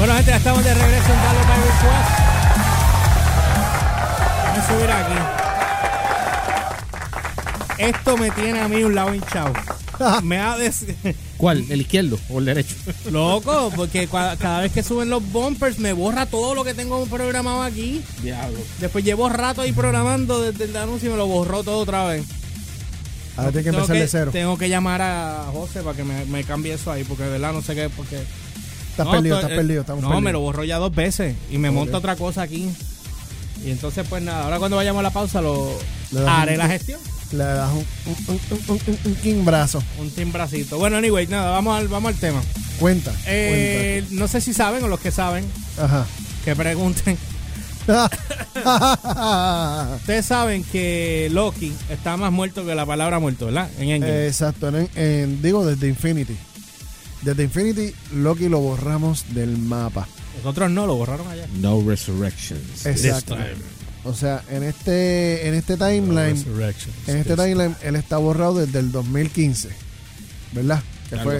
Bueno, gente, ya estamos de regreso en Dalo by Request. Déjame subir aquí. Esto me tiene a mí un lado hinchado. Me ha des... ¿Cuál? ¿El izquierdo o el derecho? Loco, porque cada vez que suben los bumpers me borra todo lo que tengo programado aquí. Diablo. Después llevo rato ahí programando desde el anuncio y me lo borró todo otra vez. Ahora tiene que empezar de cero. Tengo que llamar a José para que me, me cambie eso ahí, porque de verdad no sé qué. Porque... No, perdido, eh, perdido. Me lo borró ya dos veces y me monta otra cosa aquí. Y entonces, pues nada, ahora cuando vayamos a la pausa, lo haré un- la gestión. Le das un, timbrazo. Un timbracito. Bueno, anyway, nada, vamos al, vamos al tema. Cuenta. Eh, no sé si saben o los que saben, que pregunten. Ustedes saben que Loki está más muerto que la palabra muerto, ¿verdad? En Endgame. Exacto. en- en- digo, desde Infinity. Desde Infinity, Loki lo borramos del mapa. Nosotros no, lo borraron allá. No resurrections. Exacto. O sea, en este, en este timeline, en este timeline, él está borrado desde el 2015. ¿Verdad? Que fue.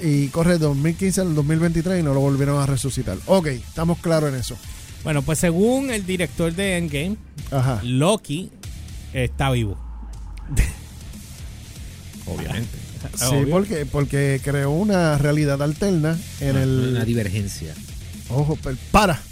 Y corre del 2015 al 2023 y no lo volvieron a resucitar. Ok, estamos claros en eso. Bueno, pues según el director de Endgame, Ajá. Loki está vivo. Obviamente. Sí, Obvio. porque, porque creó una realidad alterna en el. Una divergencia. Ojo, para, para.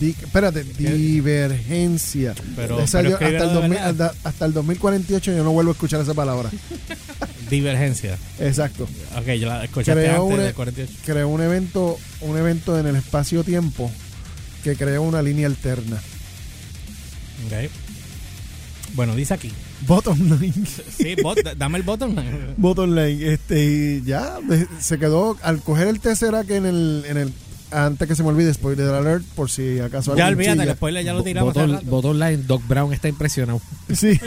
Di- espérate, divergencia. Pero- Esa pero yo- hasta, el de 2000 verdad. hasta, hasta el 2048 yo no vuelvo a escuchar esa palabra. Divergencia. Exacto. Ok, yo la escuchaste Creó antes 48. Creó un evento, un evento en el espacio-tiempo que creó una línea alterna. Ok. Bueno, dice aquí. Bottom line. Sí, bot- dame el botón. Bottom line. Este, y ya se quedó al coger el Tesseract en el, en el. Antes que se me olvide, spoiler alert, por si acaso Ya olvídate, el spoiler ya lo tiramos. Bottom, bottom line, Doc Brown está impresionado. Sí.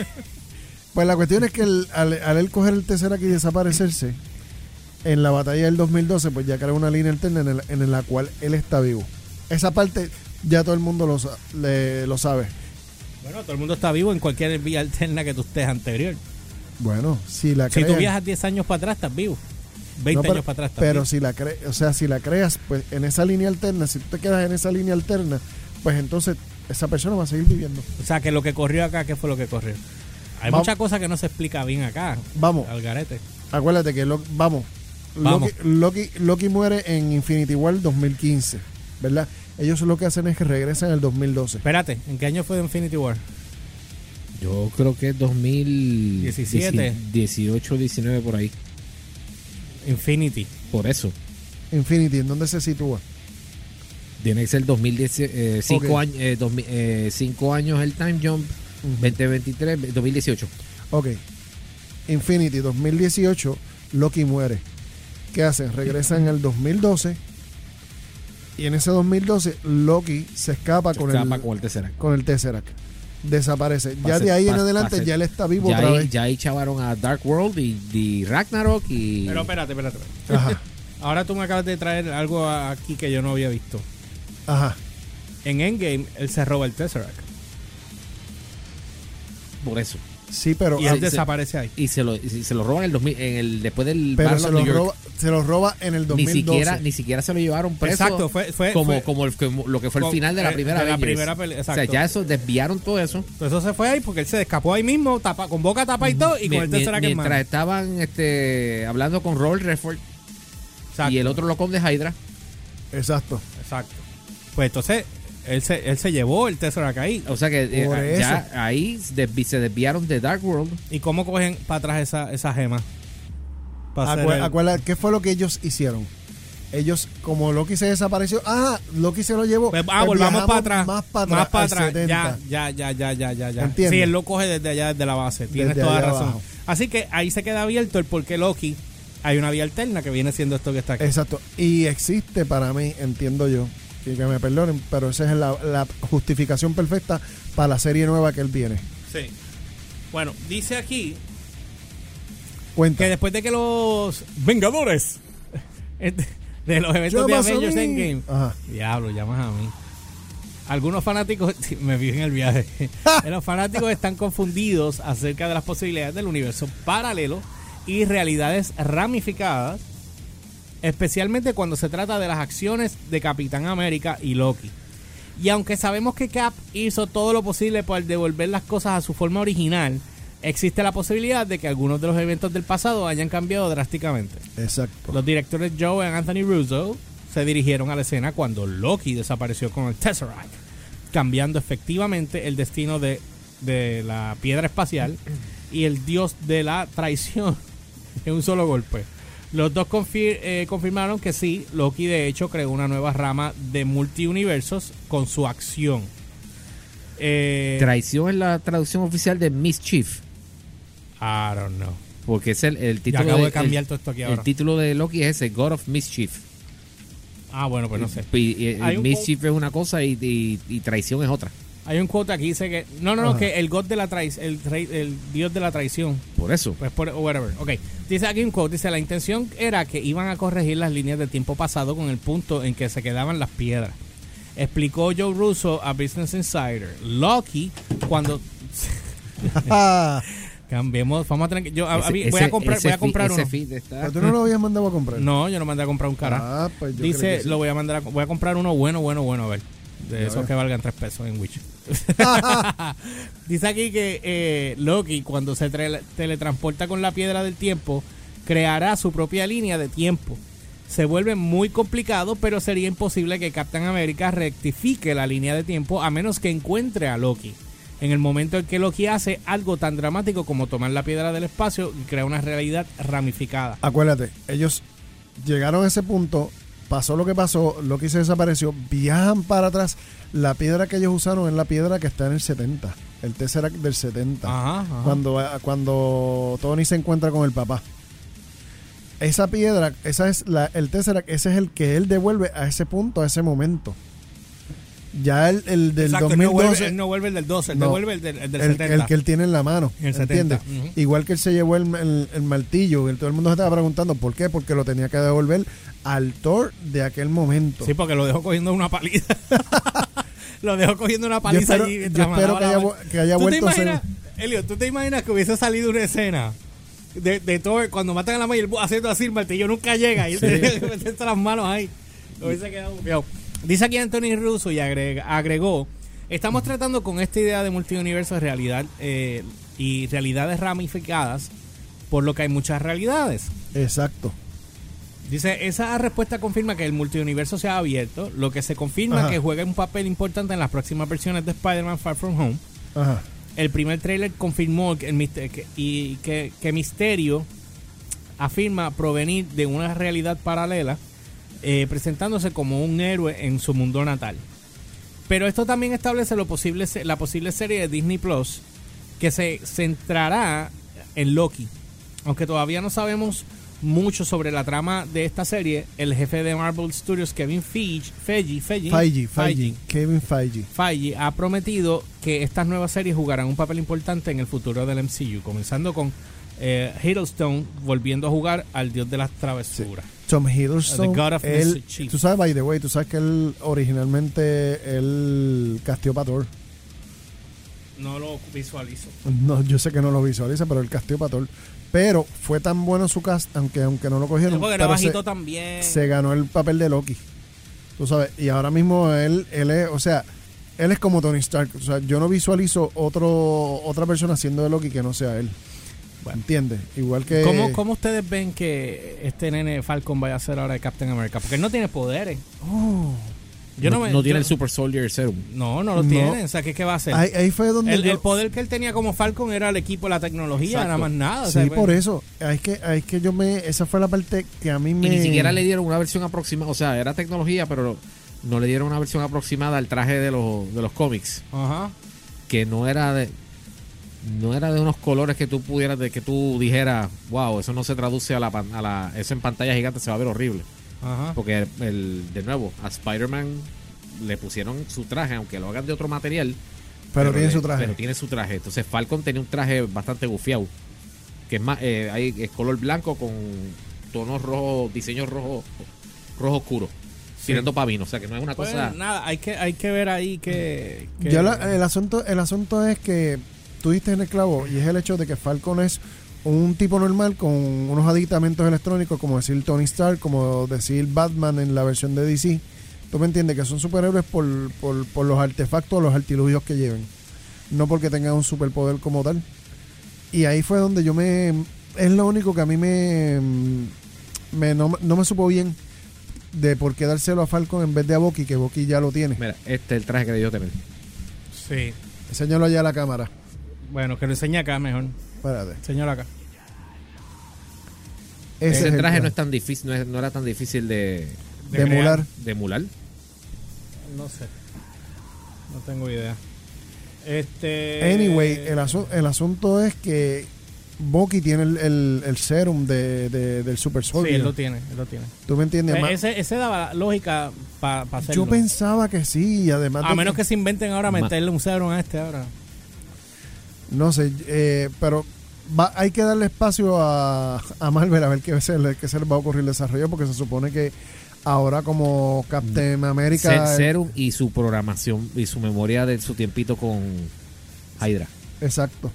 Pues la cuestión es que el- al, al él coger el Tesseract y desaparecerse, en la batalla del 2012, pues ya creó una línea alterna en, el- en la cual él está vivo. Esa parte ya todo el mundo lo, le- lo sabe. Bueno, todo el mundo está vivo en cualquier vía alterna que tú estés anterior. Bueno, si la Si tú viajas 10 años para atrás, estás vivo. 20 No, pero, años para atrás, estás pero vivo. si la cre- o sea, si la creas, pues en esa línea alterna, si tú te quedas en esa línea alterna, pues entonces esa persona va a seguir viviendo. O sea, que lo que corrió acá, ¿qué fue lo que corrió? Hay Vamos. muchas cosas que no se explica bien acá. Vamos, Al garete. acuérdate que lo- vamos, Vamos. Loki, Loki, Loki muere en Infinity War 2015, ¿verdad? Ellos lo que hacen es que regresan en el 2012. Espérate, ¿en qué año fue Infinity War? Yo creo que es 17. 2018, 19 por ahí. Infinity. Por eso. Infinity, ¿en dónde se sitúa? Tiene que ser 2010, eh, cinco, Ok. años, eh, dos mil- eh, cinco años el time jump, 2023, 2018. Ok. Infinity 2018, Loki muere. ¿Qué hacen? Regresan en el 2012. Y en ese 2012, Loki se escapa con Escapa el, con el Tesseract. con el Tesseract. Desaparece. Ya de ahí en adelante, pase. ya él está vivo Ya otra ahí, vez. ya ahí chavaron a Dark World y, y Ragnarok y... Pero espérate, espérate. espérate. Ajá. Ahora tú me acabas de traer algo aquí que yo no había visto. Ajá. En Endgame, él se roba el Tesseract. por eso. Sí, pero, Y él se- desaparece ahí. Y se lo, y se lo roban en el, 2000, en el después del pero se, lo New York. roba, se lo roba en el ni 2012. siquiera ni siquiera se lo llevaron preso Exacto, fue, fue, como, fue- como, el- como lo que fue el final de la eh, primera de la primera peli- o sea exacto. ya eso desviaron todo eso Pues eso se fue ahí porque él se escapó ahí mismo, tapa, con boca tapa y todo, y con Mi- el mi- Tesseract en mientras estaban este hablando con Robert Redford Exacto, y el otro locón de Hydra Exacto. Exacto. Pues entonces, él se, él se llevó el Tesseract ahí. o sea que eh, ya ahí desvi- se desviaron de Dark World ¿Y cómo cogen para atrás esa, esa gema? Acue- el- acuérdate, ¿qué fue lo que ellos hicieron? Ellos, como Loki se desapareció, ah, Loki se lo llevó. Pues, ah, Pues volvamos para atrás. Más para atrás. Más para atrás. 70. Ya, ya, ya, ya, ya, ya. ¿Entiendes? Sí, él lo coge desde allá, desde la base. Tienes Desde toda razón. abajo. Así que ahí se queda abierto el por qué Loki. Hay una vía alterna que viene siendo esto que está aquí. Exacto. Y existe para mí, entiendo yo, que me perdonen, pero esa es la, la justificación perfecta para la serie nueva que él viene. Sí. Bueno, dice aquí Cuenta. que después de que los Vengadores de los eventos de Llamas Avengers. Endgame Ajá. Diablo, llamas a mí. Algunos fanáticos, me vi en el viaje, los fanáticos están confundidos acerca de las posibilidades del universo paralelo y realidades ramificadas especialmente cuando se trata de las acciones de Capitán América y Loki. Y aunque sabemos que Cap hizo todo lo posible por devolver las cosas a su forma original, existe la posibilidad de que algunos de los eventos del pasado hayan cambiado drásticamente. Exacto. Los directores Joe y Anthony Russo se dirigieron a la escena cuando Loki desapareció con el Tesseract, cambiando efectivamente el destino de, de la piedra espacial y el dios de la traición en un solo golpe. Los dos confir- eh, confirmaron que sí, Loki de hecho creó una nueva rama de multiuniversos con su acción. Eh, Traición es la traducción oficial de Mischief. I don't know. Porque es el, el Ya título acabo de el- cambiar todo esto aquí el ahora. título de Loki es ese, God of Mischief. Ah, bueno, pues no sé. Y, y- y Hay un Mischief es una cosa y, y- y traición es otra. Hay un quote aquí dice que no, no, no, Ajá. que el god de la traición, el, rey- el dios de la traición, Por eso. pues por whatever. Ok, dice aquí un quote, dice la intención era que iban a corregir las líneas de tiempo pasado con el punto en que se quedaban las piedras. Explicó Joe Russo a Business Insider. Loki cuando cambiemos, vamos a tener que yo a- a mí- Ese- voy a ese- comprar, ese voy a comprar ese uno. feed está- Pero tú no lo habías mandado a comprar. No, yo no mandé a comprar un cara. Ah, pues yo creo Dice, que sí. lo voy a mandar a, voy a comprar uno bueno, bueno, bueno, a ver. De esos que valgan tres pesos en Witch. Dice aquí que eh, Loki, cuando se teletransporta con la piedra del tiempo, creará su propia línea de tiempo. Se vuelve muy complicado, pero sería imposible que Captain America rectifique la línea de tiempo a menos que encuentre a Loki. En el momento en que Loki hace algo tan dramático como tomar la piedra del espacio y crear una realidad ramificada. Acuérdate, ellos llegaron a ese punto, pasó lo que pasó, Loki se desapareció, viajan para atrás. La piedra que ellos usaron es la piedra que está en el 70, el Tesseract del 70. Ajá, ajá. Cuando, cuando Tony se encuentra con el papá. Esa piedra, esa es la, el Tesseract, ese es el que él devuelve a ese punto, a ese momento. Ya el, el del Exacto, él no, 2012, vuelve, él no vuelve el del 12, él No. devuelve el del, el del el, 70. el que él tiene en la mano. El 70, ¿Entiendes? Igual que él se llevó el, martillo, y todo el mundo se estaba preguntando por qué, porque lo tenía que devolver al Thor de aquel momento. Sí, porque lo dejó cogiendo una paliza. lo dejó cogiendo una yo paliza espero, allí. yo espero que haya, ma- vu- que haya ¿Tú te vuelto a ser... Elio, ¿tú te imaginas que hubiese salido una escena de, de Thor cuando matan a la Maya y el bu- haciendo así el martillo nunca llega y él tenía que meterse las manos ahí? Lo hubiese quedado bufiado. Dice aquí Anthony Russo y agrega- agregó, estamos tratando con esta idea de multiuniverso de realidad eh, y realidades ramificadas, por lo que hay muchas realidades. Exacto. Dice, esa respuesta confirma que el multiuniverso se ha abierto, lo que se confirma Ajá. que juega un papel importante en las próximas versiones de Spider-Man Far From Home. Ajá. El primer trailer confirmó que, el que- y que, que Misterio afirma provenir de una realidad paralela, eh, presentándose como un héroe en su mundo natal. Pero esto también establece lo posible, la posible serie de Disney Plus que se centrará en Loki. Aunque todavía no sabemos mucho sobre la trama de esta serie, el jefe de Marvel Studios, Kevin Feige, Feige, Feige, Feige, Feige, Kevin Feige. Feige ha prometido que estas nuevas series jugarán un papel importante en el futuro del MCU, comenzando con eh, Hiddleston volviendo a jugar al dios de las travesuras. Tom Hiddleston, The God of él, Mischief. tú sabes, by the way, tú sabes que él originalmente él casteó para Thor. No lo visualizo. No, yo sé que no lo visualiza, pero él casteó para Thor. Pero fue tan bueno su cast, aunque aunque no lo cogieron, porque era pero se, bajito también. se ganó el papel de Loki. Tú sabes, y ahora mismo él, él es, o sea, él es como Tony Stark. O sea, yo no visualizo otro otra persona haciendo de Loki que no sea él. Bueno. ¿Entiendes? Igual que... ¿Cómo, ¿Cómo ustedes ven que este nene Falcon vaya a ser ahora de Captain America? Porque él no tiene poderes. Oh. Yo no, no, me- no tiene yo- el Super Soldier Serum. No, no lo No. tiene. O sea, ¿qué, qué va a hacer? ahí, ahí fue donde el, yo- el poder que él tenía como Falcon era el equipo, la tecnología, Exacto. nada más nada. o Sí, pues, por eso. Es que, es que yo me... Esa fue la parte que a mí me... Y ni siquiera le dieron una versión aproximada. O sea, era tecnología, pero no le dieron una versión aproximada al traje de los, de los cómics. Ajá. Que no era de. No era de unos colores que tú pudieras, de que tú dijeras, wow, eso no se traduce a la, pan- a la eso en pantalla gigante se va a ver horrible. Ajá. Porque el, el- de nuevo, a Spider-Man le pusieron su traje, aunque lo hagan de otro material. Pero tiene le- su traje. Pero tiene su traje. Entonces Falcon tenía un traje bastante gufiado. Que es más, eh, hay es color blanco con tonos rojos, diseño rojo, rojo oscuro. Tirando pavino. O sea que no es una Pues cosa. nada, hay que, hay que ver ahí que... Ya la- el, asunto, el asunto es que tú diste en el clavo y es el hecho de que Falcon es un tipo normal con unos aditamentos electrónicos, como decir Tony Stark, como decir Batman en la versión de DC. Tú me entiendes que son superhéroes por, por, por los artefactos, los artilugios que lleven. No porque tengan un superpoder como tal. Y ahí fue donde yo me... Es lo único que a mí me... me no, no me supo bien de por qué dárselo a Falcon en vez de a Bucky, que Bucky ya lo tiene. Mira, este es el traje que debió tener. Sí. Enséñalo allá a la cámara. Bueno, que lo enseñe acá mejor. Espérate. Señor acá. Ese, Ese es el traje no es tan difícil, no, es- no era tan difícil de, de, de crear. emular. de emular. No sé. No tengo idea. Este. Anyway, el, asu- el asunto es que Bucky tiene el, el- el serum de, de- del Super Sí, Soldier. él lo tiene, él lo tiene. ¿Tú me entiendes? Eh, Ma- ese, ese daba lógica para hacerlo. Yo pensaba que sí, y además A de menos que se inventen ahora Ma- meterle un serum a este ahora. No sé, eh, pero va- hay que darle espacio a, a Marvel a ver qué se, le, qué se le va a ocurrir el desarrollo, porque se supone que ahora como Captain America... Se- Serum y su programación y su memoria de su tiempito con Hydra. Exacto.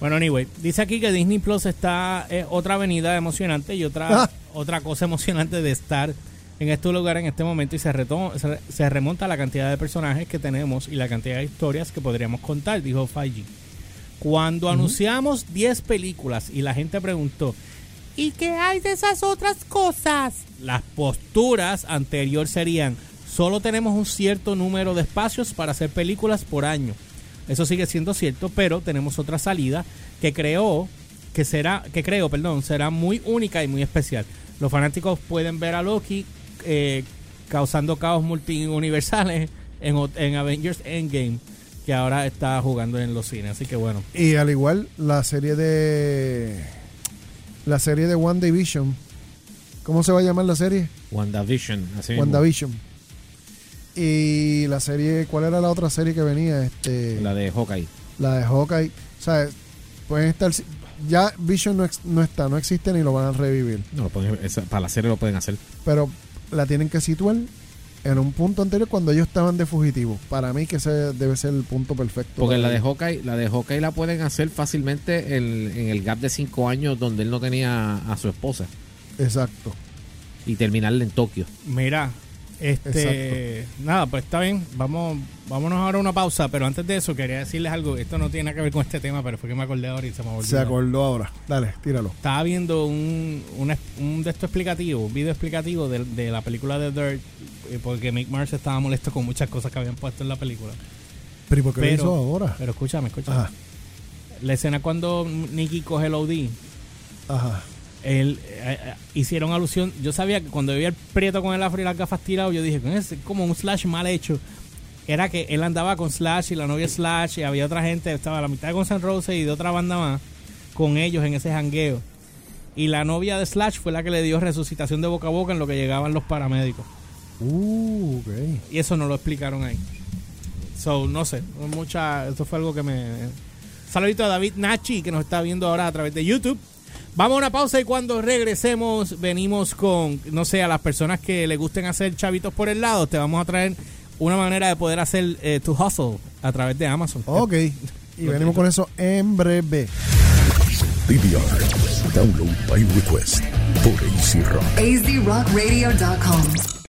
Bueno, anyway, dice aquí que Disney Plus está es otra avenida emocionante y otra Ah. otra cosa emocionante de estar en este lugar en este momento y se, reto- se, se remonta a la cantidad de personajes que tenemos y la cantidad de historias que podríamos contar, dijo Feige. Cuando anunciamos 10 películas y la gente preguntó, ¿y qué hay de esas otras cosas? Las posturas anterior serían, solo tenemos un cierto número de espacios para hacer películas por año. Eso sigue siendo cierto, pero tenemos otra salida que creó que será que creo, perdón, será muy única y muy especial. Los fanáticos pueden ver a Loki eh, causando caos multiuniversales en, en Avengers Endgame, que ahora está jugando en los cines. Así que bueno, Y al igual, la serie de... La serie de One Division. ¿Cómo se va a llamar la serie? WandaVision. Así mismo. WandaVision. Y la serie, ¿cuál era la otra serie que venía? Este, La de Hawkeye. la de Hawkeye. O sea, pueden estar. Ya Vision no, ex- no está, no existe ni lo van a revivir. No, lo pueden- esa- para la serie lo pueden hacer. Pero la tienen que situar en un punto anterior cuando ellos estaban de fugitivo. Para mí que ese debe ser el punto perfecto. Porque la de. Hawkeye, la de Hawkeye la pueden hacer fácilmente en, en el gap de cinco años donde él no tenía a su esposa Exacto. y terminarla en Tokio. mira, este nada, pues está bien, vamos vámonos ahora a una pausa, pero antes de eso quería decirles algo, esto no tiene nada que ver con este tema, pero fue que me acordé ahora y se me olvidó. Se acordó ahora. Dale, tíralo. Estaba viendo un, un, un de estos explicativos, un video explicativo de, de la película de Dirt, eh, porque Mick Mars estaba molesto con muchas cosas que habían puesto en la película. Pero ¿y por qué lo Pero- hizo ahora? Pero escúchame, escúchame. Ajá. La escena cuando Nicky coge el OD, Ajá. Él, eh, eh, hicieron alusión. Yo sabía que cuando veía el prieto con el afro y las gafas tirado, yo dije, es como un slash mal hecho. Era que él andaba con Slash y la novia Slash y había otra gente, estaba la mitad de Guns N' Roses y de otra banda más con ellos en ese jangueo. Y la novia de Slash fue la que le dio resucitación de boca a boca en lo que llegaban los paramédicos. Uh, ok. Y eso no lo explicaron ahí. So, no sé, mucha, esto fue algo que me... Saludito a David Nachi, que nos está viendo ahora a través de YouTube. Vamos a una pausa y cuando regresemos venimos con, no sé, a las personas que le gusten hacer chavitos por el lado, te vamos a traer una manera de poder hacer eh, tu hustle a través de Amazon. Ok. Y venimos con eso en breve. DVR. Download by request por AC Rock. azrockradio.com.